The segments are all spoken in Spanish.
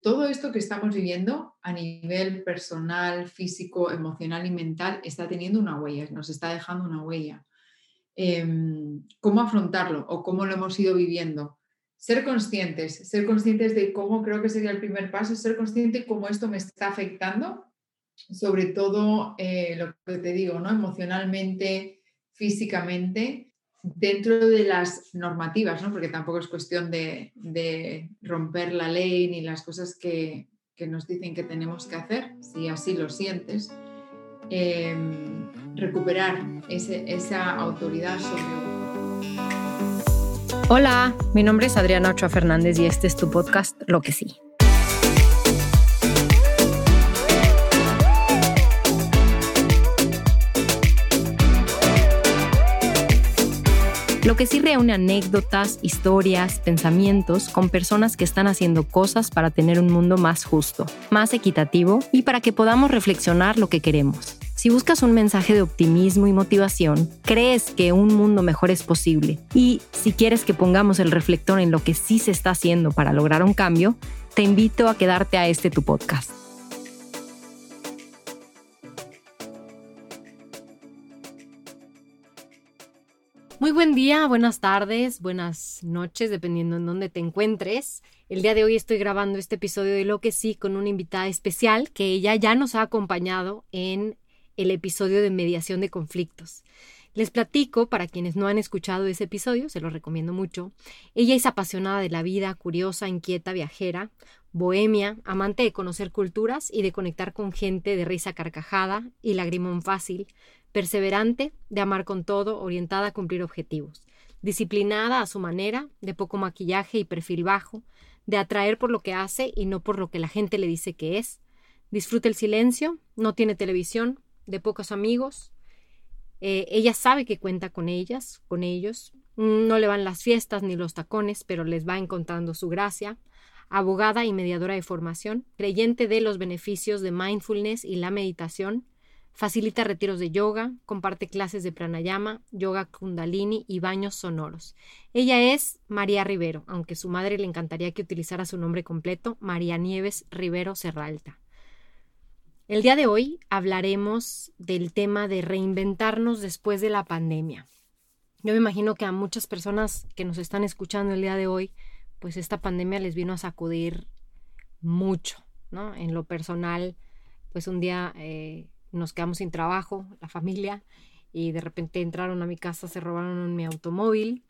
todo esto que estamos viviendo a nivel personal, físico, emocional y mental está teniendo una huella, nos está dejando una huella. Em, ¿Cómo afrontarlo o cómo lo hemos ido viviendo? Ser conscientes, ser conscientes de cómo creo que sería el primer paso, ser consciente de cómo esto me está afectando, sobre todo eh, lo que te digo, ¿no? emocionalmente, físicamente dentro de las normativas, ¿no? porque tampoco es cuestión de, romper la ley ni las cosas que, nos dicen que tenemos que hacer, si así lo sientes, em, recuperar esa autoridad sobre Hola, mi nombre es Adriana Ochoa Fernández y este es tu podcast Lo que sí. Lo que sí reúne anécdotas, historias, pensamientos con personas que están haciendo cosas para tener un mundo más justo, más equitativo y para que podamos reflexionar lo que queremos. Si buscas un mensaje de optimismo y motivación, crees que un mundo mejor es posible y si quieres que pongamos el reflector en lo que sí se está haciendo para lograr un cambio, te invito a quedarte a este tu podcast. Muy buen día, buenas tardes, buenas noches, dependiendo en dónde te encuentres. El día de hoy estoy grabando este episodio de Lo que sí con una invitada especial que ella ya nos ha acompañado en el episodio de mediación de conflictos. Les platico, para quienes no han escuchado ese episodio, se lo recomiendo mucho. Ella es apasionada de la vida, curiosa, inquieta, viajera, bohemia, amante de conocer culturas y de conectar con gente de risa carcajada y lagrimón fácil, perseverante, de amar con todo, orientada a cumplir objetivos, disciplinada a su manera, de poco maquillaje y perfil bajo, de atraer por lo que hace y no por lo que la gente le dice que es, disfruta el silencio, no tiene televisión, de pocos amigos, eh, ella sabe que cuenta con ellas, con ellos, no le van las fiestas ni los tacones, pero les va encontrando su gracia, abogada y mediadora de formación, creyente de los beneficios de mindfulness y la meditación, Facilita retiros de yoga, comparte clases de pranayama, yoga kundalini y baños sonoros. Ella es María Rivero, aunque su madre le encantaría que utilizara su nombre completo, María Nieves Rivero Serralta. El día de hoy hablaremos del tema de reinventarnos después de la pandemia. Yo me imagino que a muchas personas que nos están escuchando el día de hoy, pues esta pandemia les vino a sacudir mucho, ¿no? En lo personal, pues un día eh, nos quedamos sin trabajo, la familia, y de repente entraron a mi casa, se robaron mi automóvil,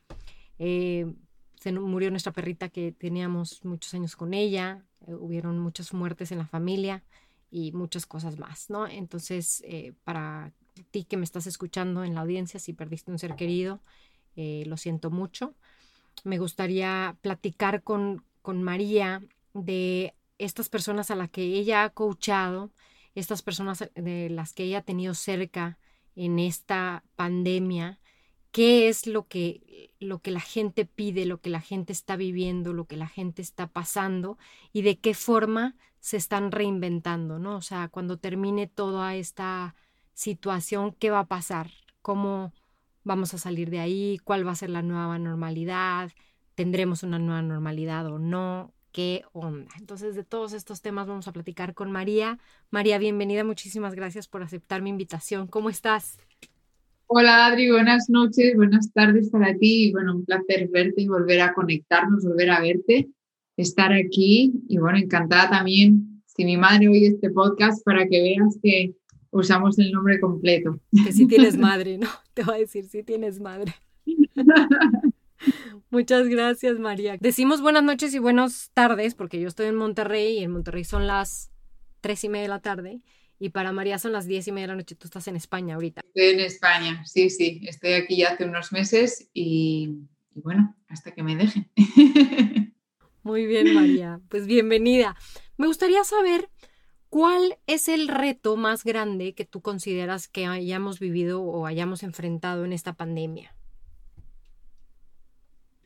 eh, se murió nuestra perrita que teníamos muchos años con ella, eh, hubieron muchas muertes en la familia y muchas cosas más, ¿no? Entonces, eh, para ti que me estás escuchando en la audiencia, si perdiste un ser querido, lo siento mucho. Me gustaría platicar con, con María de estas personas a las que ella ha coachado, estas personas de las que ella ha tenido cerca en esta pandemia, qué es lo que, lo que la gente pide, lo que la gente está viviendo, lo que la gente está pasando y de qué forma se están reinventando, ¿no? O sea, cuando termine toda esta situación, ¿qué va a pasar? ¿Cómo vamos a salir de ahí? ¿Cuál va a ser la nueva normalidad? ¿Tendremos una nueva normalidad o no? qué onda. Entonces, de todos estos temas vamos a platicar con María. María, bienvenida, muchísimas gracias por aceptar mi invitación. ¿Cómo estás? Hola Adri, buenas noches, buenas tardes para ti. Bueno, un placer verte y volver a conectarnos, volver a verte, estar aquí. Y bueno, encantada también, si mi madre oye este podcast, para que veas que usamos el nombre completo. Que si tienes madre, ¿no? Te voy a decir, si tienes madre. Muchas gracias, María. Decimos buenas noches y buenas tardes porque yo estoy en Monterrey y en Monterrey son las tres y media de la tarde y para María son las diez y media de la noche. Tú estás en España ahorita. Estoy en España, sí, sí. Estoy aquí ya hace unos meses y, y bueno, hasta que me dejen. Muy bien, María. Pues bienvenida. Me gustaría saber cuál es el reto más grande que tú consideras que hayamos vivido o hayamos enfrentado en esta pandemia.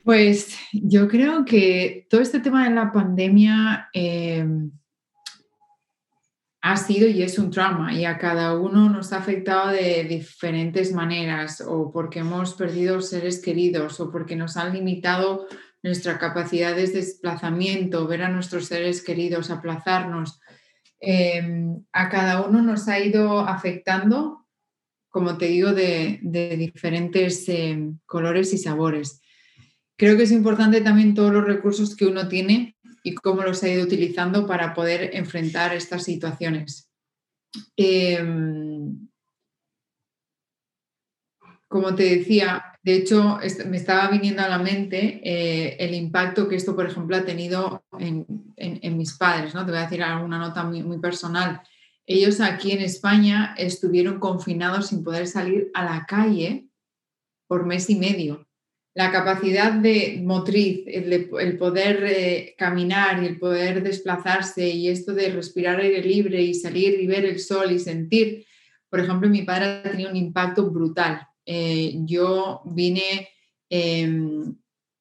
Pues yo creo que todo este tema de la pandemia em, ha sido y es un trauma y a cada uno nos ha afectado de diferentes maneras o porque hemos perdido seres queridos o porque nos han limitado nuestra capacidad de desplazamiento, ver a nuestros seres queridos, aplazarnos, em, a cada uno nos ha ido afectando, como te digo, de, diferentes em, colores y sabores. Creo que es importante también todos los recursos que uno tiene y cómo los ha ido utilizando para poder enfrentar estas situaciones. Em, como te decía, de hecho, me estaba viniendo a la mente eh, el impacto que esto, por ejemplo, ha tenido en, mis padres. ¿no? Te voy a decir alguna nota muy, personal. Ellos aquí en España estuvieron confinados sin poder salir a la calle por mes y medio. La capacidad de motriz, el, poder eh, caminar y el poder desplazarse y esto de respirar aire libre y salir y ver el sol y sentir, por ejemplo, mi padre ha tenido un impacto brutal eh, yo vine em,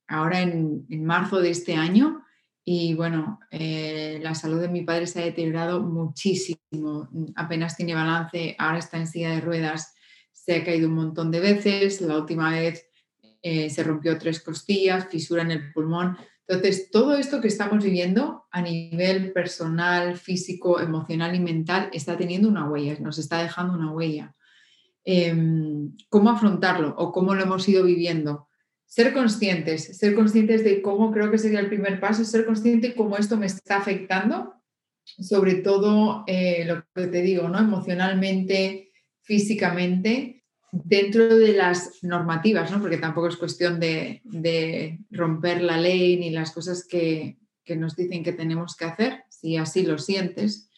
ahora en, marzo de este año y bueno, eh, la salud de mi padre se ha deteriorado muchísimo. Apenas tiene balance, ahora está en silla de ruedas, se ha caído un montón de veces. La última vez eh, se rompió tres costillas, fisura en el pulmón. Entonces, todo esto que estamos viviendo a nivel personal, físico, emocional y mental está teniendo una huella, nos está dejando una huella. Em, cómo afrontarlo o cómo lo hemos ido viviendo. Ser conscientes, ser conscientes de cómo creo que sería el primer paso, ser consciente de cómo esto me está afectando, sobre todo eh, lo que te digo, ¿no? emocionalmente, físicamente, dentro de las normativas, ¿no? porque tampoco es cuestión de, romper la ley ni las cosas que, nos dicen que tenemos que hacer, si así lo sientes.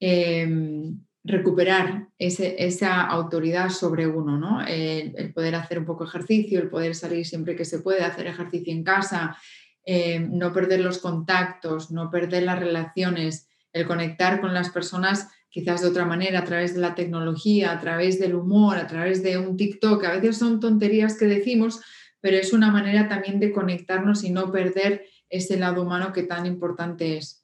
Em, recuperar esa autoridad sobre uno, ¿no? El, poder hacer un poco ejercicio, el poder salir siempre que se puede, hacer ejercicio en casa, eh, no perder los contactos, no perder las relaciones, el conectar con las personas quizás de otra manera, a través de la tecnología, a través del humor, a través de un TikTok. A veces son tonterías que decimos, pero es una manera también de conectarnos y no perder ese lado humano que tan importante es.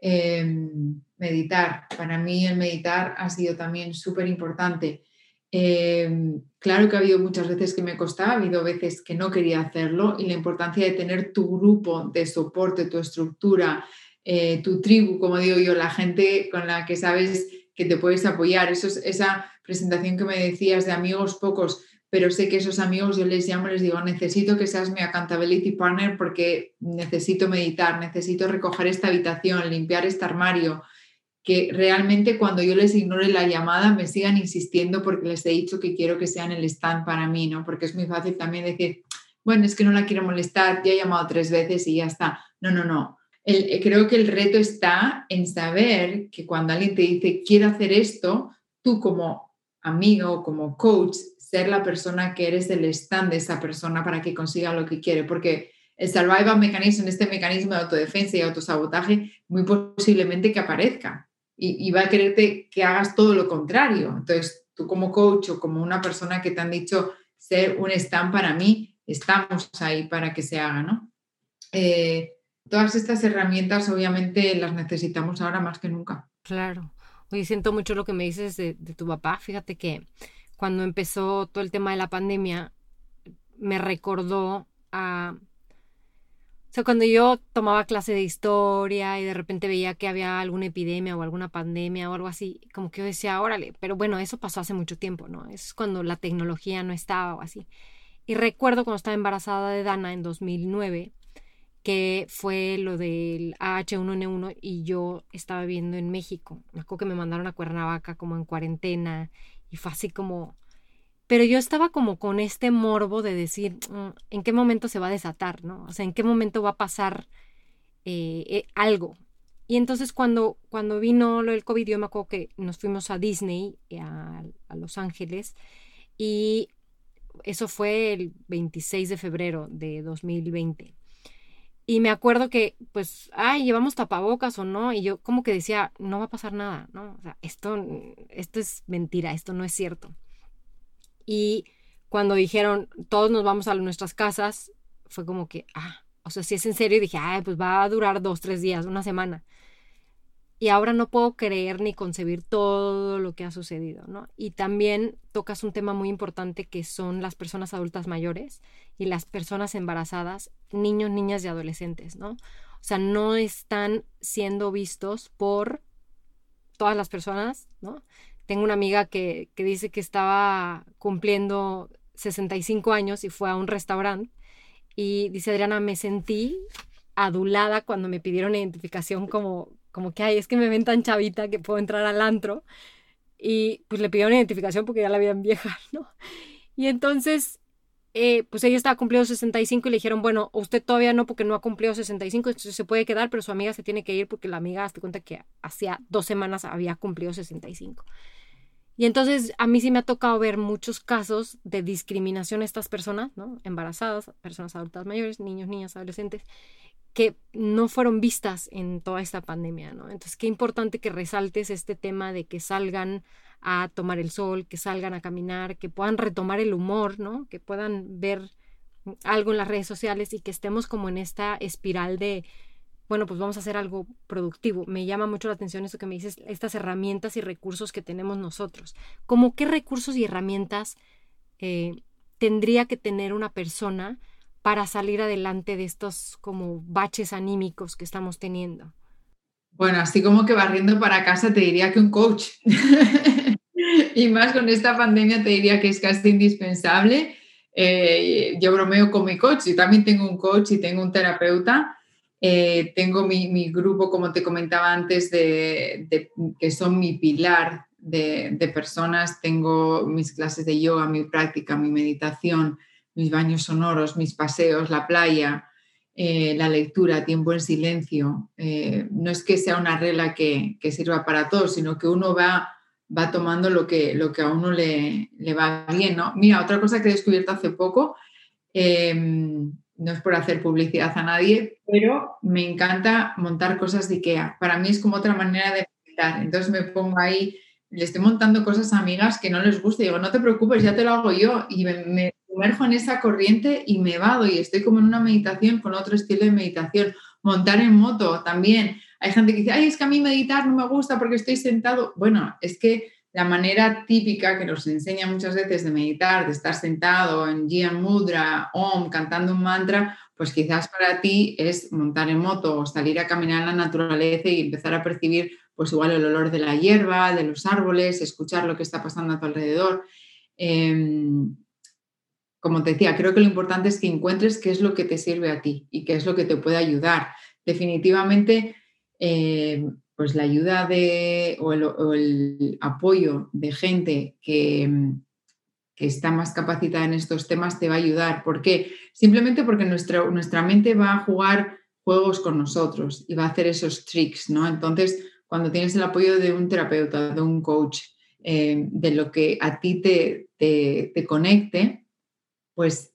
Em, meditar. Para mí el meditar ha sido también súper importante. Em, claro que ha habido muchas veces que me costaba, ha habido veces que no quería hacerlo y la importancia de tener tu grupo de soporte, tu estructura, eh, tu tribu, como digo yo, la gente con la que sabes que te puedes apoyar. Eso es, esa presentación que me decías de amigos pocos, pero sé que esos amigos yo les llamo, les digo, necesito que seas mi accountability partner porque necesito meditar, necesito recoger esta habitación, limpiar este armario, que realmente cuando yo les ignore la llamada me sigan insistiendo porque les he dicho que quiero que sean el stand para mí, ¿no? Porque es muy fácil también decir, bueno, es que no la quiero molestar, ya he llamado tres veces y ya está. No, no, no. El, creo que el reto está en saber que cuando alguien te dice, quiero hacer esto, tú como amigo, como coach, ser la persona que eres el stand de esa persona para que consiga lo que quiere, porque el survival mechanism, este mecanismo de autodefensa y autosabotaje, muy posiblemente que aparezca y, va a quererte que hagas todo lo contrario. Entonces, tú como coach o como una persona que te han dicho ser un stand para mí, estamos ahí para que se haga, ¿no? Eh, todas estas herramientas obviamente las necesitamos ahora más que nunca. Claro. Oye, siento mucho lo que me dices de tu papá. Fíjate que cuando empezó todo el tema de la pandemia, me recordó a... O sea, cuando yo tomaba clase de historia y de repente veía que había alguna epidemia o alguna pandemia o algo así, como que yo decía, órale, pero bueno, eso pasó hace mucho tiempo, ¿no? Es cuando la tecnología no estaba o así. Y recuerdo cuando estaba embarazada de Dana en 2009, que fue lo del H1N1 y yo estaba viviendo en México. Me acuerdo que me mandaron a Cuernavaca como en cuarentena y fue así como... Pero yo estaba como con este morbo de decir, mm, ¿en qué momento se va a desatar? ¿no? O sea, ¿en qué momento va a pasar eh, eh, algo? Y entonces cuando, cuando vino lo del COVID, yo me acuerdo que nos fuimos a Disney, eh, a, a Los Ángeles, y eso fue el 26 de febrero de 2020. Y me acuerdo que, pues, ay, llevamos tapabocas o no, y yo como que decía, no va a pasar nada, ¿no? O sea, esto, esto es mentira, esto no es cierto. Y cuando dijeron, todos nos vamos a nuestras casas, fue como que, ah, o sea, si es en serio, dije, ay, pues va a durar dos, tres días, una semana. Y ahora no puedo creer ni concebir todo lo que ha sucedido, ¿no? Y también tocas un tema muy importante que son las personas adultas mayores y las personas embarazadas, niños, niñas y adolescentes, ¿no? O sea, no están siendo vistos por todas las personas, ¿no? Tengo una amiga que, que dice que estaba cumpliendo 65 años y fue a un restaurante y dice Adriana, me sentí adulada cuando me pidieron identificación como como que, ay, es que me ven tan chavita que puedo entrar al antro. Y pues le pidieron identificación porque ya la habían vieja, ¿no? Y entonces, eh, pues ella estaba cumpliendo 65 y le dijeron, bueno, usted todavía no porque no ha cumplido 65, entonces se puede quedar, pero su amiga se tiene que ir porque la amiga, hazte cuenta que hacía dos semanas había cumplido 65. Y entonces a mí sí me ha tocado ver muchos casos de discriminación a estas personas, ¿no? Embarazadas, personas adultas mayores, niños, niñas, adolescentes, que no fueron vistas en toda esta pandemia, ¿no? Entonces, qué importante que resaltes este tema de que salgan a tomar el sol, que salgan a caminar, que puedan retomar el humor, ¿no? Que puedan ver algo en las redes sociales y que estemos como en esta espiral de, bueno, pues vamos a hacer algo productivo. Me llama mucho la atención eso que me dices, estas herramientas y recursos que tenemos nosotros. ¿Cómo qué recursos y herramientas eh, tendría que tener una persona para salir adelante de estos como baches anímicos que estamos teniendo? Bueno, así como que barriendo para casa te diría que un coach. y más con esta pandemia te diría que es casi indispensable. Eh, yo bromeo con mi coach, y también tengo un coach y tengo un terapeuta. Eh, tengo mi, grupo, como te comentaba antes, de, que son mi pilar de, personas. Tengo mis clases de yoga, mi práctica, mi meditación, mis baños sonoros, mis paseos, la playa, eh, la lectura, tiempo en silencio. Eh, no es que sea una regla que, sirva para todos, sino que uno va, va tomando lo que, lo que a uno le, le, va bien. ¿no? Mira, otra cosa que he descubierto hace poco, em, no es por hacer publicidad a nadie, pero me encanta montar cosas de IKEA. Para mí es como otra manera de. Entonces me pongo ahí, le estoy montando cosas a amigas que no les gusta y digo, no te preocupes, ya te lo hago yo. Y me sumerjo en esa corriente y me vado y estoy como en una meditación con otro estilo de meditación. Montar en moto también. Hay gente que dice, ay, es que a mí meditar no me gusta porque estoy sentado. Bueno, es que la manera típica que nos enseña muchas veces de meditar, de estar sentado en Gyan Mudra, Om, cantando un mantra, pues quizás para ti es montar en moto o salir a caminar en la naturaleza y empezar a percibir pues igual el olor de la hierba, de los árboles, escuchar lo que está pasando a tu alrededor. Em, como te decía, creo que lo importante es que encuentres qué es lo que te sirve a ti y qué es lo que te puede ayudar. Definitivamente, eh, pues la ayuda de, o, el, apoyo de gente que, que, está más capacitada en estos temas te va a ayudar. ¿Por qué? Simplemente porque nuestra, nuestra mente va a jugar juegos con nosotros y va a hacer esos tricks, ¿no? Entonces, cuando tienes el apoyo de un terapeuta, de un coach, eh, de lo que a ti te, te, te conecte, pues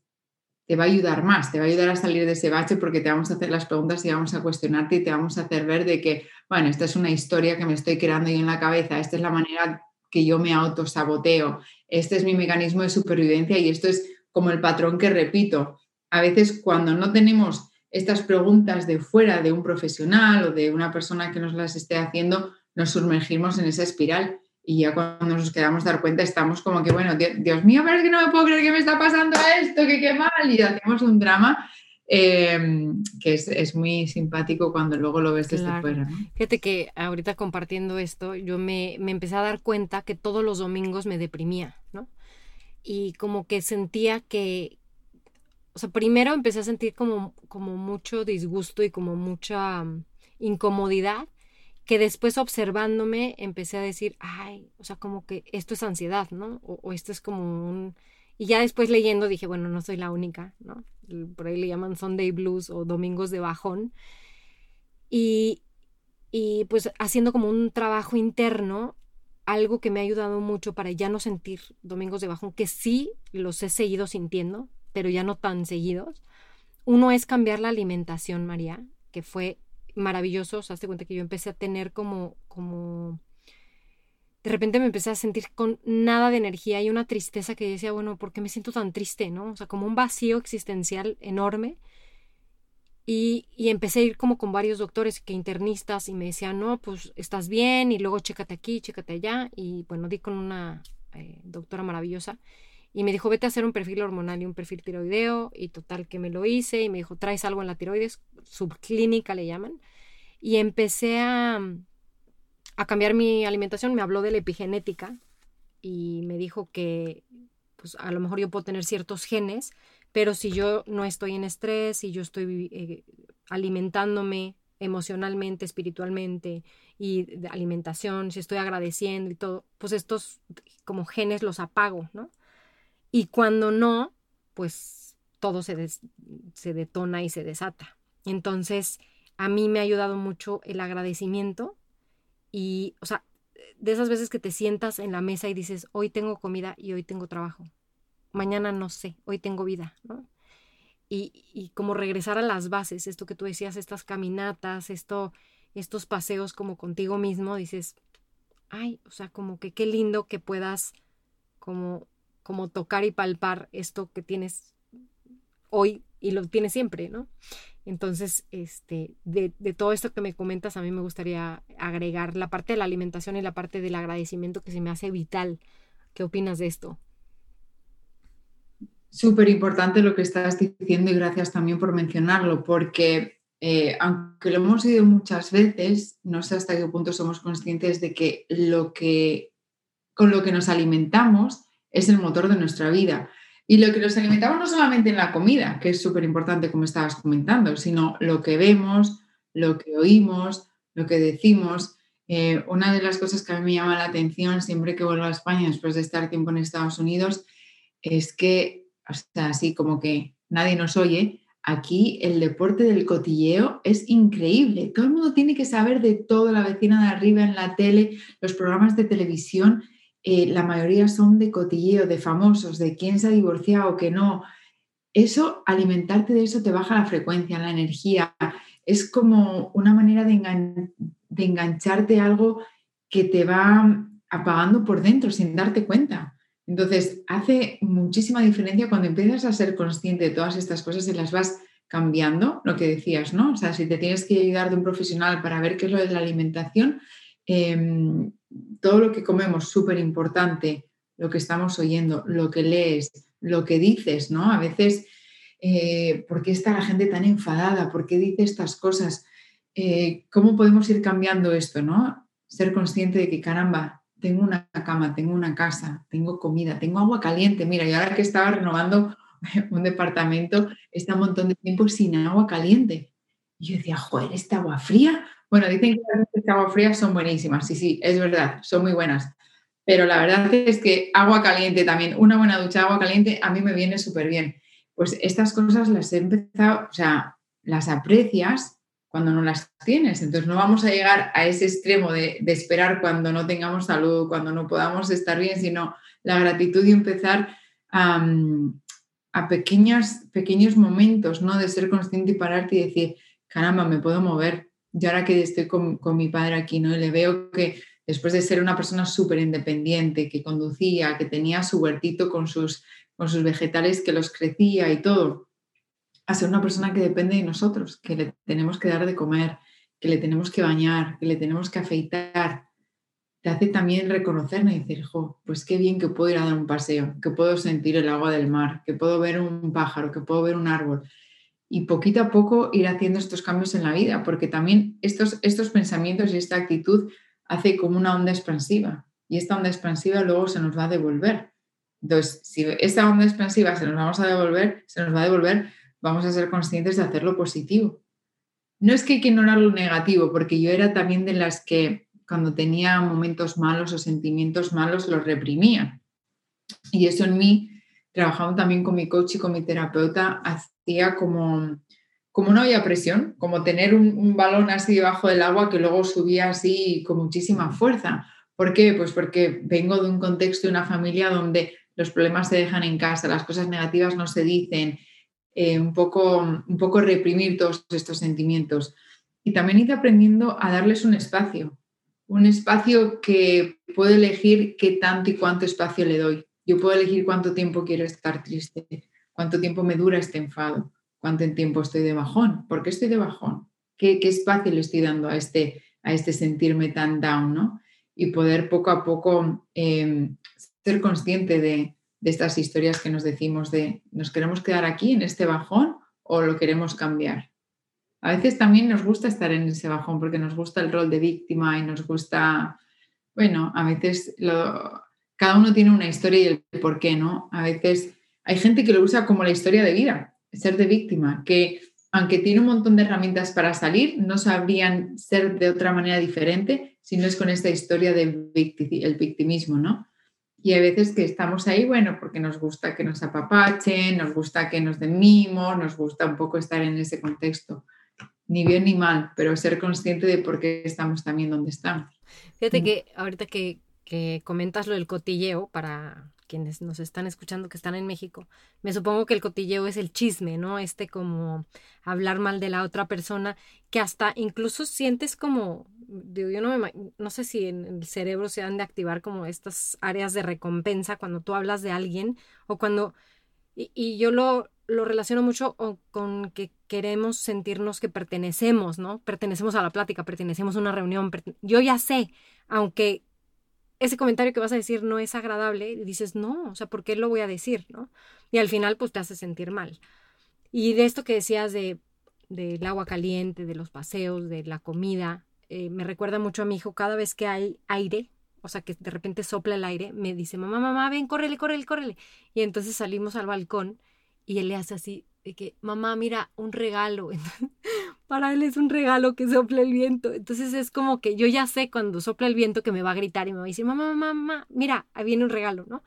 te va a ayudar más, te va a ayudar a salir de ese bache porque te vamos a hacer las preguntas y vamos a cuestionarte y te vamos a hacer ver de que, bueno, esta es una historia que me estoy creando yo en la cabeza, esta es la manera que yo me autosaboteo, este es mi mecanismo de supervivencia y esto es como el patrón que repito. A veces cuando no tenemos estas preguntas de fuera de un profesional o de una persona que nos las esté haciendo, nos sumergimos en esa espiral y ya cuando nos quedamos dar cuenta estamos como que, bueno, Dios, mío, pero es que no me puedo creer que me está pasando esto, que qué mal, y hacemos un drama em, que es, muy simpático cuando luego lo ves desde fuera. Fíjate que ahorita compartiendo esto, yo me, me, empecé a dar cuenta que todos los domingos me deprimía, ¿no? Y como que sentía que, o sea, primero empecé a sentir como, como mucho disgusto y como mucha mm, incomodidad que después observándome empecé a decir, ay, o sea, como que esto es ansiedad, ¿no? O, esto es como un... Y ya después leyendo dije, bueno, no soy la única, ¿no? Por ahí le llaman Sunday Blues o Domingos de Bajón. Y, y pues haciendo como un trabajo interno, algo que me ha ayudado mucho para ya no sentir Domingos de Bajón, que sí los he seguido sintiendo, pero ya no tan seguidos. Uno es cambiar la alimentación, María, que fue maravilloso. O sea, hazte cuenta que yo empecé a tener como, como, de repente me empecé a sentir con nada de energía y una tristeza que decía, bueno, ¿por qué me siento tan triste, no? O sea, como un vacío existencial enorme. Y, y, empecé a ir como con varios doctores que internistas y me decían, no, pues estás bien y luego chécate aquí, chécate allá. Y bueno, di con una eh, doctora maravillosa y me dijo, vete a hacer un perfil hormonal y un perfil tiroideo y total que me lo hice y me dijo, traes algo en la tiroides, subclínica le llaman. Y empecé a, a cambiar mi alimentación, me habló de la epigenética y me dijo que pues a lo mejor yo puedo tener ciertos genes pero si yo no estoy en estrés, si yo estoy eh, alimentándome emocionalmente, espiritualmente y de alimentación, si estoy agradeciendo y todo, pues estos como genes los apago, ¿no? Y cuando no, pues todo se, se detona y se desata. Entonces, a mí me ha ayudado mucho el agradecimiento y, o sea, de esas veces que te sientas en la mesa y dices, hoy tengo comida y hoy tengo trabajo mañana no sé, hoy tengo vida, ¿no? Y, y como regresar a las bases, esto que tú decías, estas caminatas, esto, estos paseos como contigo mismo, dices, ay, o sea, como que qué lindo que puedas como, como tocar y palpar esto que tienes hoy y lo tienes siempre, ¿no? Entonces, este, de, todo esto que me comentas, a mí me gustaría agregar la parte de la alimentación y la parte del agradecimiento que se me hace vital. ¿Qué opinas de esto? Súper importante lo que estás diciendo y gracias también por mencionarlo, porque eh, aunque lo hemos oído muchas veces, no sé hasta qué punto somos conscientes de que lo que con lo que nos alimentamos es el motor de nuestra vida. Y lo que nos alimentamos no solamente en la comida, que es súper importante como estabas comentando, sino lo que vemos, lo que oímos, lo que decimos. Eh, una de las cosas que a mí me llama la atención siempre que vuelvo a España después de estar tiempo en Estados Unidos es que así como que nadie nos oye, aquí el deporte del cotilleo es increíble. Todo el mundo tiene que saber de todo, la vecina de arriba en la tele, los programas de televisión, eh, la mayoría son de cotilleo, de famosos, de quién se ha divorciado que no. Eso, alimentarte de eso te baja la frecuencia, la energía. Es como una manera de, de engancharte a algo que te va apagando por dentro sin darte cuenta. Entonces, hace muchísima diferencia cuando empiezas a ser consciente de todas estas cosas y las vas cambiando, lo que decías, ¿no? O sea, si te tienes que ayudar de un profesional para ver qué es lo de la alimentación, em, todo lo que comemos, súper importante, lo que estamos oyendo, lo que lees, lo que dices, ¿no? A veces, eh, ¿por qué está la gente tan enfadada? ¿Por qué dice estas cosas? Eh, ¿Cómo podemos ir cambiando esto, ¿no? Ser consciente de que, caramba, tengo una cama, tengo una casa, tengo comida, tengo agua caliente. Mira, y ahora que estaba renovando un departamento, está un montón de tiempo sin agua caliente. Y yo decía, joder, ¿esta agua fría? Bueno, dicen que las agua fría son buenísimas. Sí, sí, es verdad, son muy buenas. Pero la verdad es que agua caliente también, una buena ducha de agua caliente, a mí me viene súper bien. Pues estas cosas las he empezado, o sea, las aprecias cuando no las tienes. Entonces no vamos a llegar a ese extremo de, esperar cuando no tengamos salud, cuando no podamos estar bien, sino la gratitud y empezar a, a pequeños, pequeños momentos, ¿no? De ser consciente y pararte y decir, caramba, me puedo mover. Y ahora que estoy con, con mi padre aquí, ¿no? Y le veo que después de ser una persona súper independiente, que conducía, que tenía su huertito con sus, con sus vegetales, que los crecía y todo, a ser una persona que depende de nosotros, que le tenemos que dar de comer, que le tenemos que bañar, que le tenemos que afeitar, te hace también reconocerme y decir, jo, pues qué bien que puedo ir a dar un paseo, que puedo sentir el agua del mar, que puedo ver un pájaro, que puedo ver un árbol. Y poquito a poco ir haciendo estos cambios en la vida, porque también estos, estos pensamientos y esta actitud hace como una onda expansiva. Y esta onda expansiva luego se nos va a devolver. Entonces, si esta onda expansiva se nos vamos a devolver, se nos va a devolver vamos a ser conscientes de hacerlo positivo. No es que hay que ignorar lo negativo, porque yo era también de las que cuando tenía momentos malos o sentimientos malos los reprimía. Y eso en mí, trabajando también con mi coach y con mi terapeuta, hacía como, como no había presión, como tener un, un balón así debajo del agua que luego subía así con muchísima fuerza. ¿Por qué? Pues porque vengo de un contexto de una familia donde los problemas se dejan en casa, las cosas negativas no se dicen, eh, un, poco, un poco reprimir todos estos sentimientos. Y también ir aprendiendo a darles un espacio, un espacio que puedo elegir qué tanto y cuánto espacio le doy. Yo puedo elegir cuánto tiempo quiero estar triste, cuánto tiempo me dura este enfado, cuánto tiempo estoy de bajón, ¿por qué estoy de bajón? ¿Qué, qué espacio le estoy dando a este, a este sentirme tan down, ¿no? Y poder poco a poco em, ser consciente de, de estas historias que nos decimos de, ¿nos queremos quedar aquí en este bajón o lo queremos cambiar? A veces también nos gusta estar en ese bajón porque nos gusta el rol de víctima y nos gusta, bueno, a veces lo, cada uno tiene una historia y el por qué, ¿no? A veces hay gente que lo usa como la historia de vida, ser de víctima, que aunque tiene un montón de herramientas para salir, no sabrían ser de otra manera diferente si no es con esta historia del el victimismo, ¿no? Y hay veces que estamos ahí, bueno, porque nos gusta que nos apapachen, nos gusta que nos den mimos, nos gusta un poco estar en ese contexto. Ni bien ni mal, pero ser consciente de por qué estamos también donde estamos. Fíjate mm. que ahorita que, que comentas lo del cotilleo, para quienes nos están escuchando que están en México, me supongo que el cotilleo es el chisme, ¿no? Este como hablar mal de la otra persona, que hasta incluso sientes como, yo no, me, no sé si en el cerebro se han de activar como estas áreas de recompensa cuando tú hablas de alguien o cuando, y, yo lo, lo relaciono mucho con que queremos sentirnos que pertenecemos, ¿no? Pertenecemos a la plática, pertenecemos a una reunión, yo ya sé, aunque ese comentario que vas a decir no es agradable, y dices, no, o sea, ¿por qué lo voy a decir? ¿no? Y al final, pues te hace sentir mal. Y de esto que decías de, del agua caliente, de los paseos, de la comida, eh, me recuerda mucho a mi hijo, cada vez que hay aire, o sea, que de repente sopla el aire, me dice, mamá, mamá, ven, córrele, córrele, córrele. Y entonces salimos al balcón y él le hace así, de que, mamá, mira, un regalo. para él es un regalo que sopla el viento. Entonces es como que yo ya sé cuando sopla el viento que me va a gritar y me va a decir, mamá, mamá, mamá, mira, ahí viene un regalo, ¿no?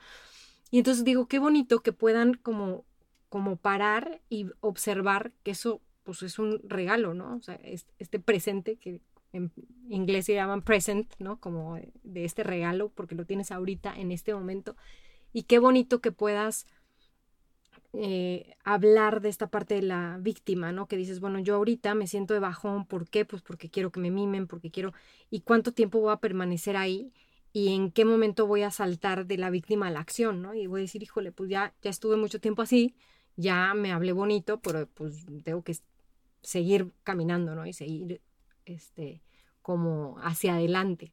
Y entonces digo, qué bonito que puedan como, como parar y observar que eso pues es un regalo, ¿no? O sea, este presente que en inglés se llaman present, ¿no? Como de este regalo porque lo tienes ahorita en este momento. Y qué bonito que puedas eh, hablar de esta parte de la víctima, ¿no? Que dices, bueno, yo ahorita me siento de bajón, ¿por qué? Pues porque quiero que me mimen, porque quiero, ¿y cuánto tiempo voy a permanecer ahí? ¿Y en qué momento voy a saltar de la víctima a la acción, ¿no? Y voy a decir, híjole, pues ya, ya estuve mucho tiempo así, ya me hablé bonito, pero pues tengo que seguir caminando, ¿no? Y seguir, este, como hacia adelante.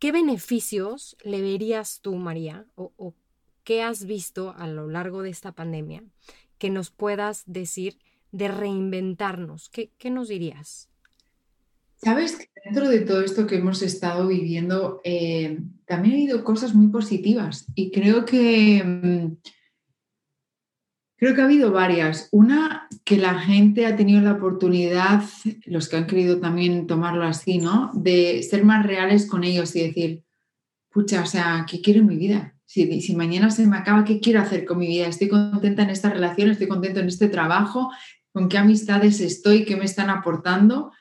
¿Qué beneficios le verías tú, María, o, ¿qué has visto a lo largo de esta pandemia que nos puedas decir de reinventarnos? ¿Qué, nos dirías? Sabes que dentro de todo esto que hemos estado viviendo, eh, también ha habido cosas muy positivas y creo que, mm, creo que ha habido varias. Una, que la gente ha tenido la oportunidad, los que han querido también tomarlo así, ¿no? De ser más reales con ellos y decir, pucha, o sea, ¿qué quiero en mi vida? Si, mañana se me acaba, ¿qué quiero hacer con mi vida? Estoy contenta en esta relación, estoy contento en este trabajo, con qué amistades estoy, qué me están aportando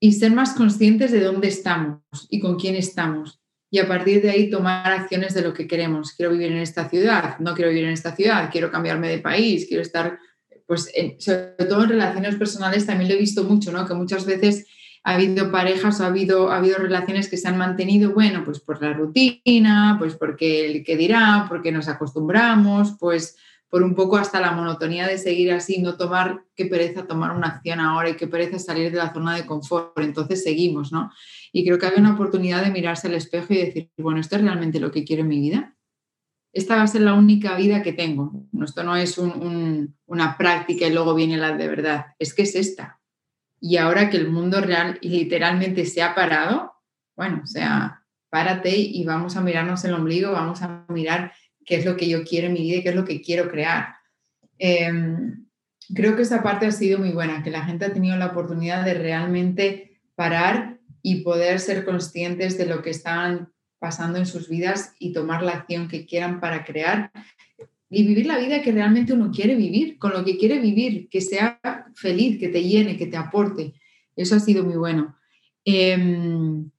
y ser más conscientes de dónde estamos y con quién estamos. Y a partir de ahí tomar acciones de lo que queremos. Quiero vivir en esta ciudad, no quiero vivir en esta ciudad, quiero cambiarme de país, quiero estar, pues, sobre todo en relaciones personales también lo he visto mucho, ¿no? Que muchas veces ha habido parejas o ha habido, ha habido relaciones que se han mantenido, bueno, pues por la rutina, pues porque el que dirá, porque nos acostumbramos, pues por un poco hasta la monotonía de seguir así, no tomar, qué pereza tomar una acción ahora y qué pereza salir de la zona de confort, entonces seguimos, ¿no? Y creo que hay una oportunidad de mirarse al espejo y decir, bueno, ¿esto es realmente lo que quiero en mi vida? Esta va a ser la única vida que tengo. Esto no es una práctica y luego viene la de verdad, es que es esta y ahora que el mundo real literalmente se ha parado, bueno, o sea, párate y vamos a mirarnos el ombligo, vamos a mirar qué es lo que yo quiero en mi vida y qué es lo que quiero crear. Em, creo que esa parte ha sido muy buena, que la gente ha tenido la oportunidad de realmente parar y poder ser conscientes de lo que están pasando en sus vidas y tomar la acción que quieran para crear y vivir la vida que realmente uno quiere vivir, con lo que quiere vivir, que sea feliz, que te llene, que te aporte. Eso ha sido muy bueno. Em,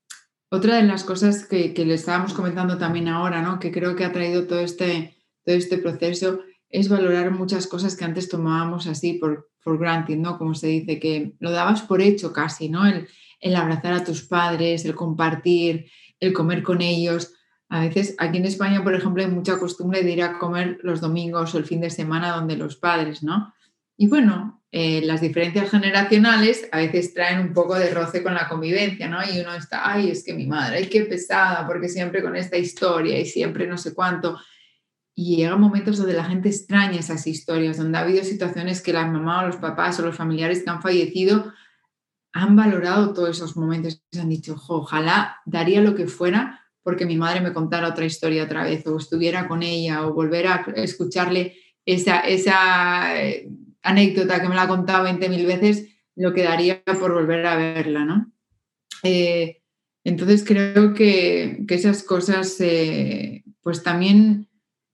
otra de las cosas que, le estábamos comentando también ahora, ¿no? que creo que ha traído todo este, todo este proceso, es valorar muchas cosas que antes tomábamos así por, por granted, ¿no? Como se dice, que lo dabas por hecho casi, ¿no? El, el abrazar a tus padres, el compartir, el comer con ellos a veces aquí en España, por ejemplo, hay mucha costumbre de ir a comer los domingos o el fin de semana donde los padres, ¿no? Y bueno, eh, las diferencias generacionales a veces traen un poco de roce con la convivencia, ¿no? Y uno está, ay, es que mi madre, ay, qué pesada, porque siempre con esta historia y siempre no sé cuánto. Y llegan momentos donde la gente extraña esas historias, donde ha habido situaciones que la mamá o los papás o los familiares que han fallecido han valorado todos esos momentos y han dicho, ojalá daría lo que fuera porque mi madre me contara otra historia otra vez o estuviera con ella o volver a escucharle esa, eh, anécdota que me la ha contado 20.000 veces, lo que daría por volver a verla, ¿no? Eh, entonces creo que, esas cosas eh, pues también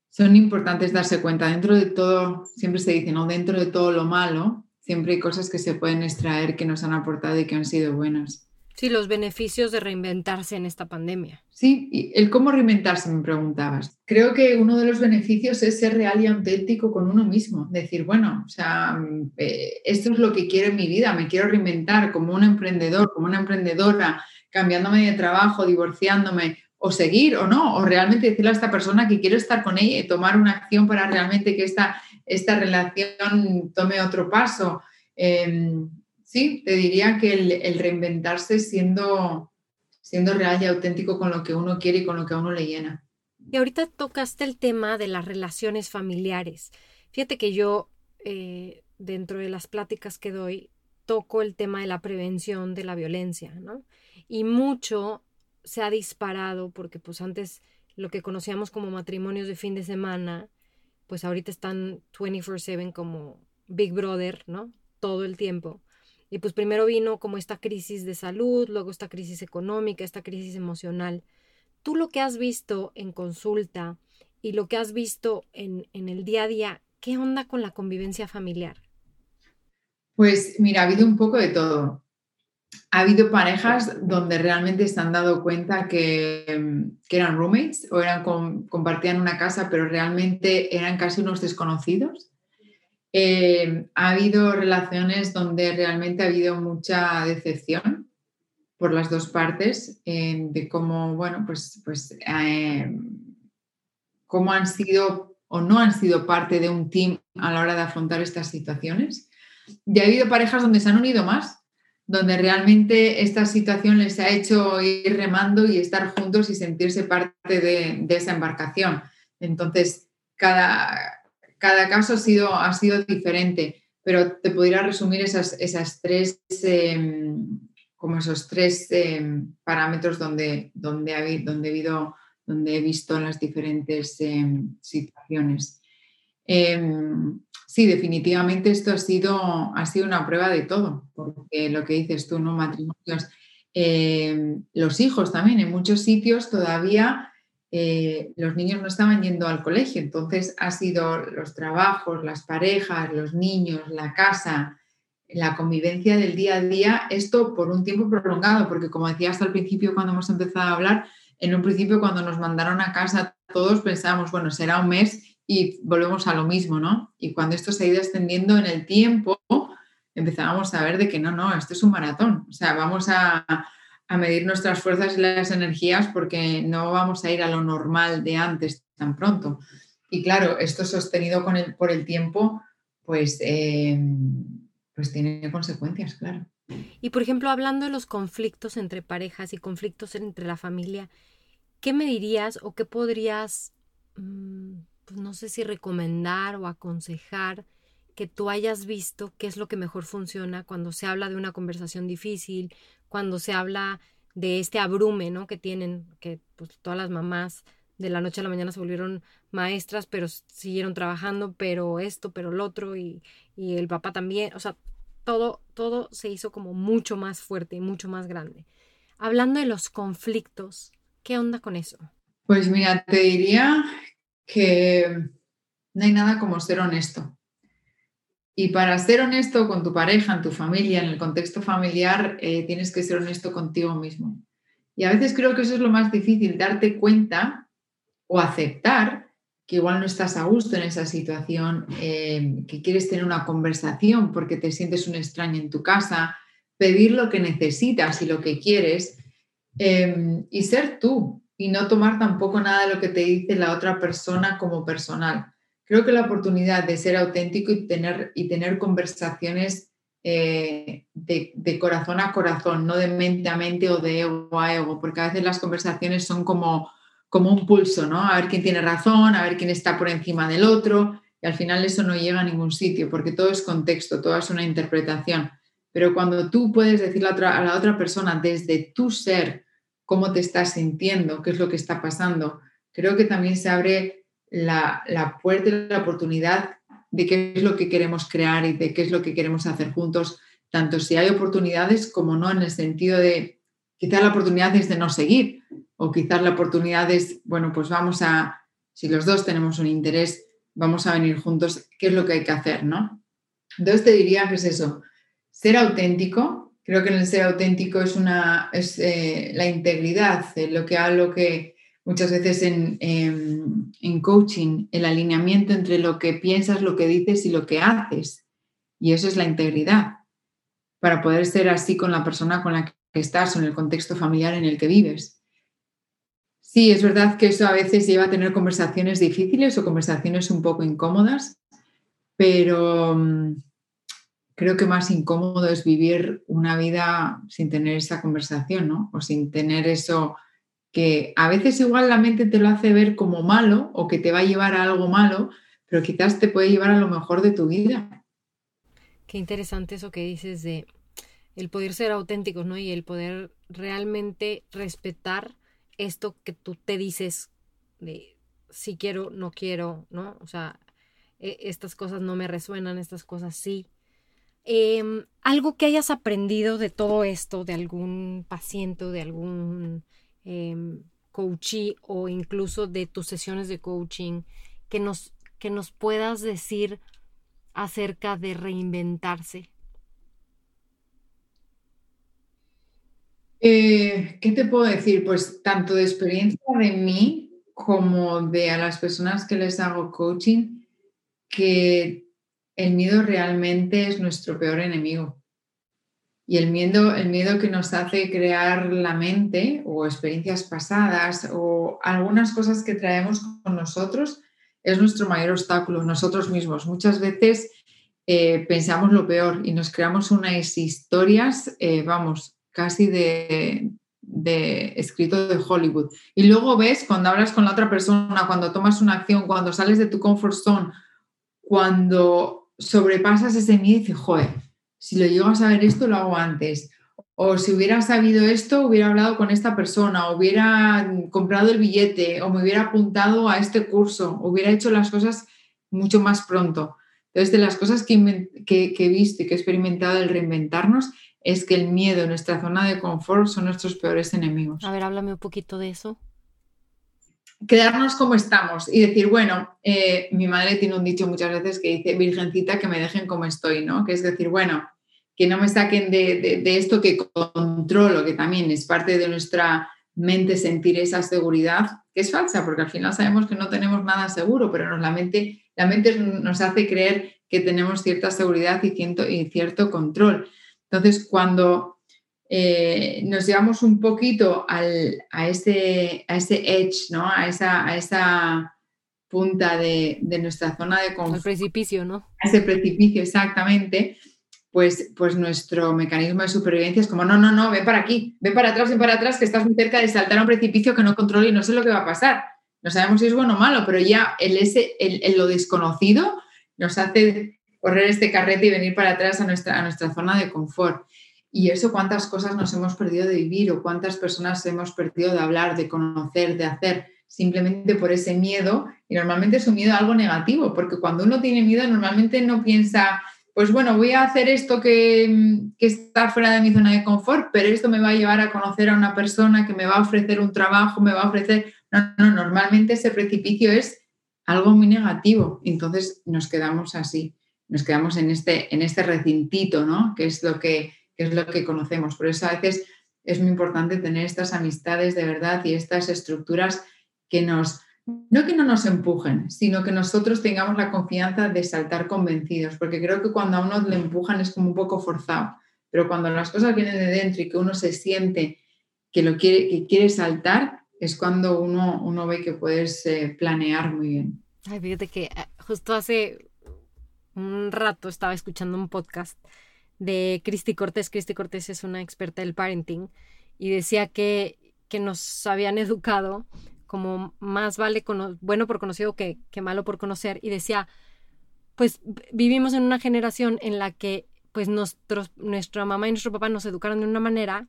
son importantes darse cuenta. Dentro de todo, siempre se dice, ¿no? Dentro de todo lo malo, siempre hay cosas que se pueden extraer que nos han aportado y que han sido buenas. Sí, los beneficios de reinventarse en esta pandemia. Sí, el cómo reinventarse, me preguntabas. Creo que uno de los beneficios es ser real y auténtico con uno mismo. Decir, bueno, o sea, eh, esto es lo que quiero en mi vida, me quiero reinventar como un emprendedor, como una emprendedora, cambiándome de trabajo, divorciándome, o seguir o no, o realmente decirle a esta persona que quiero estar con ella y tomar una acción para realmente que esta, esta relación tome otro paso. Em, sí, te diría que el, reinventarse siendo, siendo real y auténtico con lo que uno quiere y con lo que a uno le llena. Y ahorita tocaste el tema de las relaciones familiares. Fíjate que yo, eh, dentro de las pláticas que doy, toco el tema de la prevención de la violencia, ¿no? Y mucho se ha disparado porque pues antes lo que conocíamos como matrimonios de fin de semana, pues ahorita están 24/7 como Big Brother, ¿no? Todo el tiempo. Y pues primero vino como esta crisis de salud, luego esta crisis económica, esta crisis emocional. Tú lo que has visto en consulta y lo que has visto en, en el día a día, ¿qué onda con la convivencia familiar? Pues mira, ha habido un poco de todo. Ha habido parejas donde realmente se han dado cuenta que, que eran roommates o eran compartían una casa, pero realmente eran casi unos desconocidos eh, ha habido relaciones donde realmente ha habido mucha decepción por las dos partes eh, de cómo, bueno, pues, pues eh, cómo han sido o no han sido parte de un team a la hora de afrontar estas situaciones. Y ha habido parejas donde se han unido más, donde realmente esta situación les ha hecho ir remando y estar juntos y sentirse parte de, de esa embarcación. Entonces, cada, cada caso ha sido, ha sido diferente, pero te podría resumir esas, esas tres, em, como esos tres em, parámetros donde, donde, ha, donde, he habido, donde he visto las diferentes em, situaciones. sí, definitivamente esto ha sido, ha sido una prueba de todo, porque lo que dices tú, ¿no? Matrimonios, los hijos también, en muchos sitios todavía eh, los niños no estaban yendo al colegio, entonces ha sido los trabajos, las parejas, los niños, la casa, la convivencia del día a día, esto por un tiempo prolongado, porque como decía hasta el principio cuando hemos empezado a hablar, en un principio cuando nos mandaron a casa todos pensábamos, bueno, será un mes y volvemos a lo mismo, ¿no? Y cuando esto se ha ido extendiendo en el tiempo, empezábamos a ver de que no, no, esto es un maratón, o sea, vamos a, a medir nuestras fuerzas y las energías porque no vamos a ir a lo normal de antes tan pronto. Y claro, esto sostenido por el tiempo, pues, em, pues tiene consecuencias, claro. Y por ejemplo, hablando de los conflictos entre parejas y conflictos entre la familia, ¿qué me dirías o qué podrías, mm, pues no sé si recomendar o aconsejar que tú hayas visto qué es lo que mejor funciona cuando se habla de una conversación difícil, cuando se habla de este abrume, ¿no? Que tienen, que pues todas las mamás de la noche a la mañana se volvieron maestras, pero siguieron trabajando, pero esto, pero lo otro, y, y el papá también, o sea, todo, todo se hizo como mucho más fuerte y mucho más grande. Hablando de los conflictos, ¿qué onda con eso? Pues mira, te diría que no hay nada como ser honesto. Y para ser honesto con tu pareja, en tu familia, en el contexto familiar, eh, tienes que ser honesto contigo mismo. Y a veces creo que eso es lo más difícil, darte cuenta o aceptar que igual no estás a gusto en esa situación, eh, que quieres tener una conversación porque te sientes un extraño en tu casa, pedir lo que necesitas y lo que quieres em, y ser tú y no tomar tampoco nada de lo que te dice la otra persona como personal creo que la oportunidad de ser auténtico y tener, y tener conversaciones eh, de, corazón a corazón, no de mente a mente o de ego a ego, porque a veces las conversaciones son como, como un pulso, ¿no? A ver quién tiene razón, a ver quién está por encima del otro, y al final eso no llega a ningún sitio, porque todo es contexto, todo es una interpretación. Pero cuando tú puedes decirle a la otra persona desde tu ser cómo te estás sintiendo, qué es lo que está pasando, creo que también se abre la, la puerta y la oportunidad de qué es lo que queremos crear y de qué es lo que queremos hacer juntos, tanto si hay oportunidades como no, en el sentido de quizás la oportunidad es de no seguir o quizás la oportunidad es, bueno, pues vamos a, si los dos tenemos un interés, vamos a venir juntos, ¿qué es lo que hay que hacer, no? Entonces te diría que es eso, ser auténtico, creo que en el ser auténtico es, una, es eh, la integridad, lo que hablo que muchas veces en, coaching el alineamiento entre lo que piensas, lo que dices y lo que haces. Y eso es la integridad, para poder ser así con la persona con la que estás o en el contexto familiar en el que vives. Sí, es verdad que eso a veces lleva a tener conversaciones difíciles o conversaciones un poco incómodas, pero mm, creo que más incómodo es vivir una vida sin tener esa conversación, ¿no? O sin tener eso que a veces igual la mente te lo hace ver como malo o que te va a llevar a algo malo, pero quizás te puede llevar a lo mejor de tu vida. Qué interesante eso que dices de el poder ser auténticos, ¿no? Y el poder realmente respetar esto que tú te dices de si quiero, no quiero, ¿no? O sea, e, estas cosas no me resuenan, estas cosas sí. Em, algo que hayas aprendido de todo esto, de algún paciente, de algún eh, o incluso de tus sesiones de coaching que nos, que nos puedas decir acerca de reinventarse? Eh, ¿Qué te puedo decir? Pues tanto de experiencia de mí como de a las personas que les hago coaching, que el miedo realmente es nuestro peor enemigo. Y el miedo, el miedo que nos hace crear la mente o experiencias pasadas o algunas cosas que traemos con nosotros es nuestro mayor obstáculo, nosotros mismos. Muchas veces eh, pensamos lo peor y nos creamos unas historias, eh, vamos, casi de, de escrito de Hollywood. Y luego ves cuando hablas con la otra persona, cuando tomas una acción, cuando sales de tu comfort zone, cuando sobrepasas ese miedo y dices, si lo llego a saber esto, lo hago antes. O si hubiera sabido esto, hubiera hablado con esta persona, hubiera comprado el billete, o me hubiera apuntado a este curso, hubiera hecho las cosas mucho más pronto. Entonces, de las cosas que, que, he visto y que he experimentado el reinventarnos, es que el miedo, nuestra zona de confort, son nuestros peores enemigos. A ver, háblame un poquito de eso. Quedarnos como estamos y decir, bueno, eh, mi madre tiene un dicho muchas veces que dice, virgencita, que me dejen como estoy, ¿no? Que es decir, bueno, que no me saquen de, esto que controlo, que también es parte de nuestra mente sentir esa seguridad, que es falsa, porque al final sabemos que no tenemos nada seguro, pero la, mente, la mente nos hace creer que tenemos cierta seguridad y cierto, y cierto control. Entonces, cuando eh, nos llevamos un poquito al, a, ese, a ese edge, ¿no? a, esa, a esa punta de, de nuestra zona de confort. Al precipicio, ¿no? A ese precipicio, exactamente pues, pues nuestro mecanismo de supervivencia es como, no, no, no, ven para aquí, ven para atrás, ven para atrás, que estás muy cerca de saltar a un precipicio que no controlo y no sé lo que va a pasar. No sabemos si es bueno o malo, pero ya el, ese, el, lo desconocido nos hace correr este carrete y venir para atrás a nuestra, a nuestra zona de confort. Y eso cuántas cosas nos hemos perdido de vivir o cuántas personas hemos perdido de hablar, de conocer, de hacer, simplemente por ese miedo. Y normalmente es un miedo a algo negativo, porque cuando uno tiene miedo normalmente no piensa pues bueno, voy a hacer esto que, está fuera de mi zona de confort, pero esto me va a llevar a conocer a una persona que me va a ofrecer un trabajo, me va a ofrecer... No, no, normalmente ese precipicio es algo muy negativo, entonces nos quedamos así, nos quedamos en este, en este recintito, ¿no? Que es lo que, que es lo que conocemos. Por eso a veces es muy importante tener estas amistades de verdad y estas estructuras que nos no que no nos empujen, sino que nosotros tengamos la confianza de saltar convencidos, porque creo que cuando a uno le empujan es como un poco forzado, pero cuando las cosas vienen de dentro y que uno se siente que lo quiere, que quiere saltar, es cuando uno, uno ve que puedes eh, planear muy bien. Ay, fíjate que eh, justo hace un rato estaba escuchando un podcast de Cristi Cortés. Cristi Cortés es una experta del parenting y decía que, que nos habían educado como más vale bueno por conocido que, que malo por conocer y decía, pues vivimos en una generación en la que pues nuestros, nuestra mamá y nuestro papá nos educaron de una manera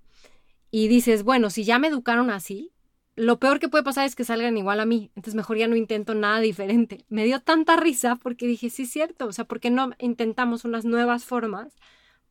y dices, bueno, si ya me educaron así, lo peor que puede pasar es que salgan igual a mí, entonces mejor ya no intento nada diferente. Me dio tanta risa porque dije, sí es cierto, o sea, ¿por qué no intentamos unas nuevas formas?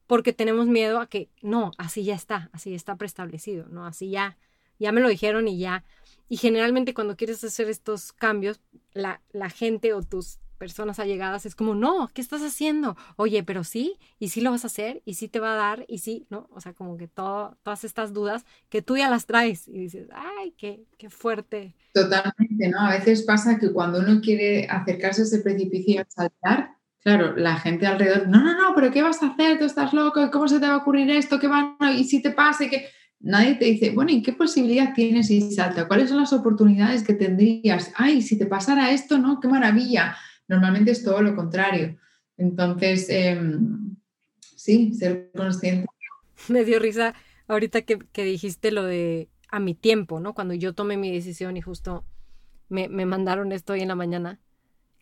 Porque tenemos miedo a que, no, así ya está, así está preestablecido, ¿no? Así ya, ya me lo dijeron y ya. Y generalmente cuando quieres hacer estos cambios, la, la gente o tus personas allegadas es como, no, ¿qué estás haciendo? Oye, pero sí, y sí lo vas a hacer, y sí te va a dar, y sí, ¿no? O sea, como que todo, todas estas dudas que tú ya las traes y dices, ay, qué, qué fuerte. Totalmente, ¿no? A veces pasa que cuando uno quiere acercarse a ese precipicio y saltar, claro, la gente alrededor, no, no, no, pero ¿qué vas a hacer? Tú estás loco, ¿cómo se te va a ocurrir esto? ¿Qué va? ¿Y si te pasa? que Nadie te dice, bueno, ¿y qué posibilidad tienes si salta? ¿Cuáles son las oportunidades que tendrías? Ay, si te pasara esto, ¿no? ¡Qué maravilla! Normalmente es todo lo contrario. Entonces, em, sí, ser consciente. Me dio risa ahorita que, dijiste lo de a mi tiempo, ¿no? Cuando yo tomé mi decisión y justo me, me mandaron esto hoy en la mañana,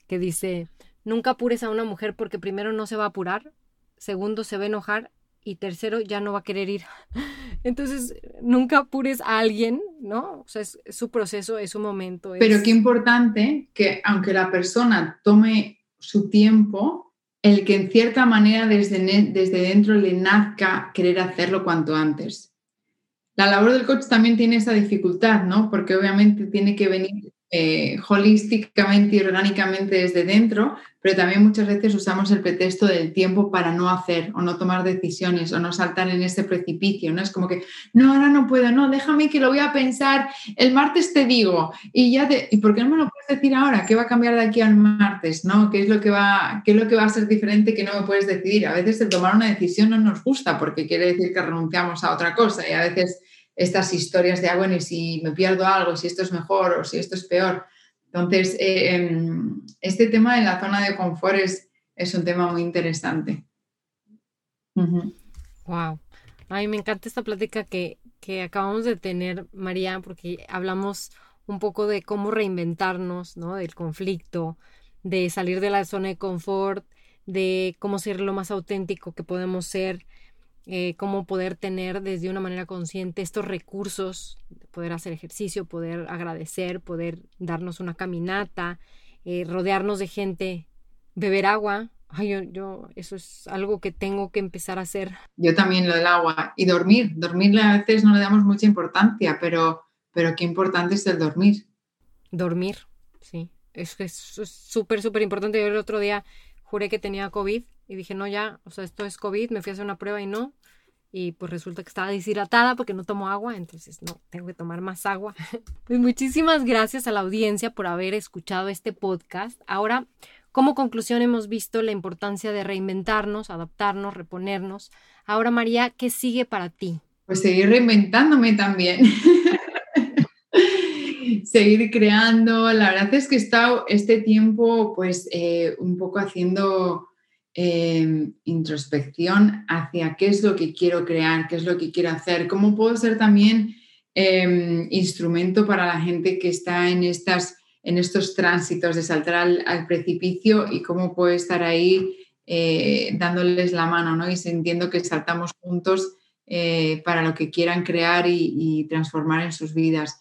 que dice, nunca apures a una mujer porque primero no se va a apurar, segundo se va a enojar y tercero ya no va a querer ir. Entonces, nunca apures a alguien, ¿no? O sea, es, su proceso, es su momento. Pero qué importante que aunque la persona tome su tiempo, el que en cierta manera desde, desde dentro le nazca querer hacerlo cuanto antes. La labor del coach también tiene esa dificultad, ¿no? Porque obviamente tiene que venir eh, holísticamente y orgánicamente desde dentro, pero también muchas veces usamos el pretexto del tiempo para no hacer o no tomar decisiones o no saltar en ese precipicio, ¿no? Es como que, no, ahora no puedo, no, déjame que lo voy a pensar, el martes te digo, y ya te, ¿y por qué no me lo puedes decir ahora? ¿Qué va a cambiar de aquí al martes, no? ¿Qué es lo que va, qué es lo que va a ser diferente que no me puedes decidir? A veces el tomar una decisión no nos gusta porque quiere decir que renunciamos a otra cosa y a veces estas historias de, ah, bueno, y si me pierdo algo, si esto es mejor o si esto es peor. Entonces, eh, em, este tema de la zona de confort es, es un tema muy interesante. Wow. A mí me encanta esta plática que, que acabamos de tener, María, porque hablamos un poco de cómo reinventarnos, ¿no? Del conflicto, de salir de la zona de confort, de cómo ser lo más auténtico que podemos ser, eh, cómo poder tener desde una manera consciente estos recursos, poder hacer ejercicio, poder agradecer, poder darnos una caminata, eh, rodearnos de gente, beber agua. Ay, yo, yo, eso es algo que tengo que empezar a hacer. Yo también lo del agua y dormir. Dormir a veces no le damos mucha importancia, pero, pero qué importante es el dormir. Dormir, sí. Es que es súper, súper importante. Yo el otro día juré que tenía COVID y dije, no, ya, o sea, esto es COVID, me fui a hacer una prueba y no. Y pues resulta que estaba deshidratada porque no tomo agua, entonces no, tengo que tomar más agua. Pues muchísimas gracias a la audiencia por haber escuchado este podcast. Ahora, como conclusión, hemos visto la importancia de reinventarnos, adaptarnos, reponernos. Ahora, María, ¿qué sigue para ti? Pues seguir reinventándome también. seguir creando. La verdad es que he estado este tiempo pues eh, un poco haciendo Em, introspección hacia qué es lo que quiero crear, qué es lo que quiero hacer, cómo puedo ser también em, instrumento para la gente que está en, estas, en estos tránsitos de saltar al, precipicio y cómo puedo estar ahí eh, dándoles la mano ¿no? y sintiendo que saltamos juntos eh, para lo que quieran crear y, transformar en sus vidas.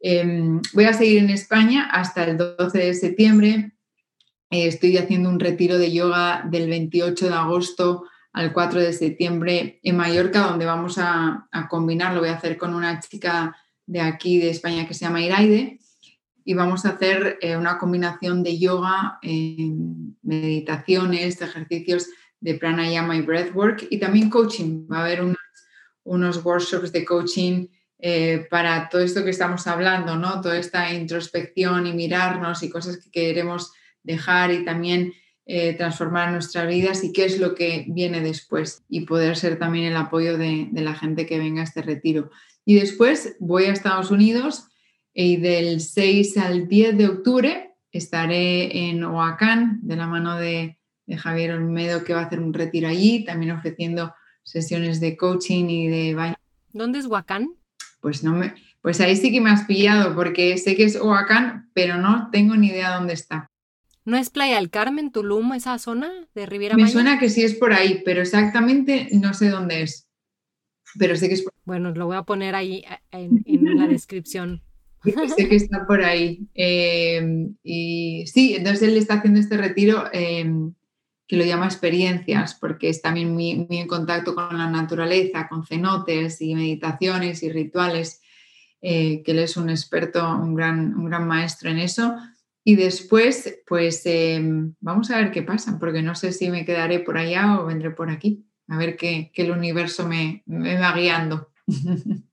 Em, voy a seguir en España hasta el 12 de septiembre eh, estoy haciendo un retiro de yoga del 28 de agosto al 4 de septiembre en Mallorca, donde vamos a, combinar, lo voy a hacer con una chica de aquí de España que se llama Iraide, y vamos a hacer eh, una combinación de yoga, meditaciones, ejercicios de pranayama y breathwork y también coaching. Va a haber unos, workshops de coaching eh, para todo esto que estamos hablando, ¿no? Toda esta introspección y mirarnos y cosas que queremos dejar y también eh, transformar nuestras vidas y qué es lo que viene después y poder ser también el apoyo de, la gente que venga a este retiro. Y después voy a Estados Unidos y del 6 al 10 de octubre estaré en Oaxaca de la mano de, Javier Olmedo que va a hacer un retiro allí, también ofreciendo sesiones de coaching y de baño. ¿Dónde es Huacán? Pues no me, pues ahí sí que me has pillado porque sé que es Oaxaca, pero no tengo ni idea dónde está. ¿No es Playa del Carmen, Tulum, esa zona de Riviera Me suena que sí es por ahí, pero exactamente no sé dónde es. Pero sé que es por Bueno, lo voy a poner ahí en, en la descripción. sé que está por ahí. Em, y sí, entonces él está haciendo este retiro em, que lo llama experiencias, porque es también muy, en contacto con la naturaleza, con cenotes y meditaciones y rituales, eh, que él es un experto, un gran, un gran maestro en eso. Y después, pues em, vamos a ver qué pasa, porque no sé si me quedaré por allá o vendré por aquí, a ver qué, el universo me, me va guiando.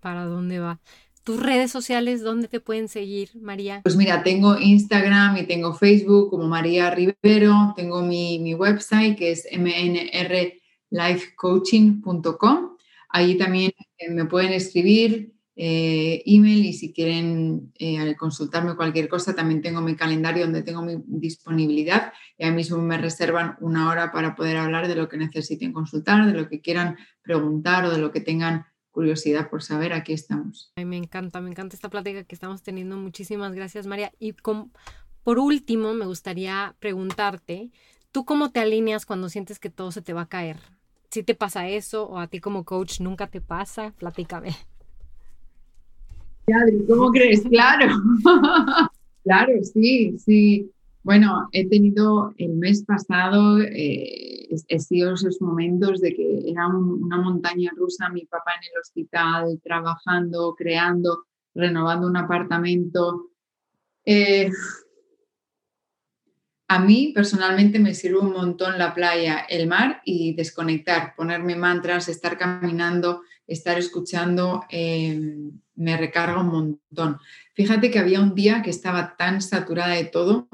¿Para dónde va? ¿Tus redes sociales dónde te pueden seguir, María? Pues mira, tengo Instagram y tengo Facebook como María Rivero, tengo mi, website que es mnrlifecoaching.com. Ahí también eh, me pueden escribir eh, email y si quieren eh, consultarme cualquier cosa, también tengo mi calendario donde tengo mi disponibilidad y ahí mismo me reservan una hora para poder hablar de lo que necesiten consultar, de lo que quieran preguntar o de lo que tengan curiosidad por saber, aquí estamos. Me encanta, me encanta esta plática que estamos teniendo. Muchísimas gracias, María. Y por último, me gustaría preguntarte, ¿tú cómo te alineas cuando sientes que todo se te va a caer? ¿Si te pasa eso o a ti como coach nunca te pasa? Platícame. ¿Cómo crees? Claro, claro, sí, sí. Bueno, he tenido el mes pasado, eh, he sido esos momentos de que era una montaña rusa, mi papá en el hospital, trabajando, creando, renovando un apartamento. Eh, a mí personalmente me sirve un montón la playa, el mar y desconectar, ponerme mantras, estar caminando, estar escuchando, eh, me recarga un montón. Fíjate que había un día que estaba tan saturada de todo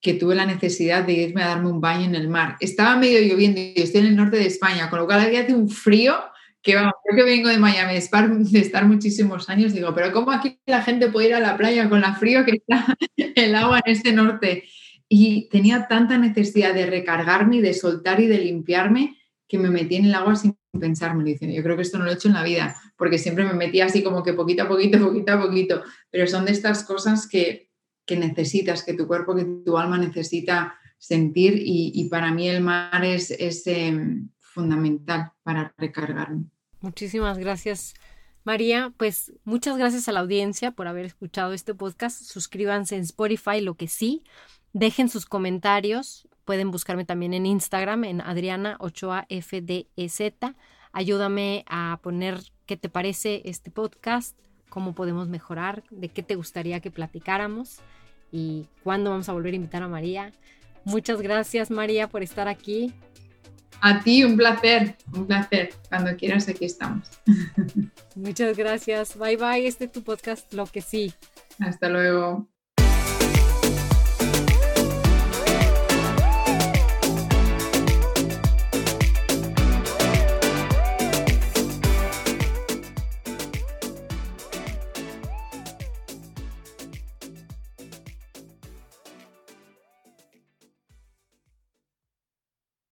que tuve la necesidad de irme a darme un baño en el mar. Estaba medio lloviendo y estoy en el norte de España, con lo cual había hace un frío que vamos, yo que vengo de Miami de estar, muchísimos años, digo, pero ¿cómo aquí la gente puede ir a la playa con la frío que está el agua en este norte? Y tenía tanta necesidad de recargarme de soltar y de limpiarme que me metí en el agua sin pensarme. Diciendo, yo creo que esto no lo he hecho en la vida, porque siempre me metía así como que poquito a poquito, poquito a poquito, pero son de estas cosas que que necesitas, que tu cuerpo, que tu alma necesita sentir y, para mí el mar es, em, fundamental para recargarme. Muchísimas gracias. María, pues muchas gracias a la audiencia por haber escuchado este podcast. Suscríbanse en Spotify, lo que sí. Dejen sus comentarios. Pueden buscarme también en Instagram, en Adriana Ochoa FDEZ. Ayúdame a poner qué te parece este podcast, cómo podemos mejorar, de qué te gustaría que platicáramos y cuándo vamos a volver a invitar a María. Muchas gracias María por estar aquí. A ti, un placer, un placer. Cuando quieras, aquí estamos. Muchas gracias. Bye bye. Este es tu podcast, Lo que sí. Hasta luego.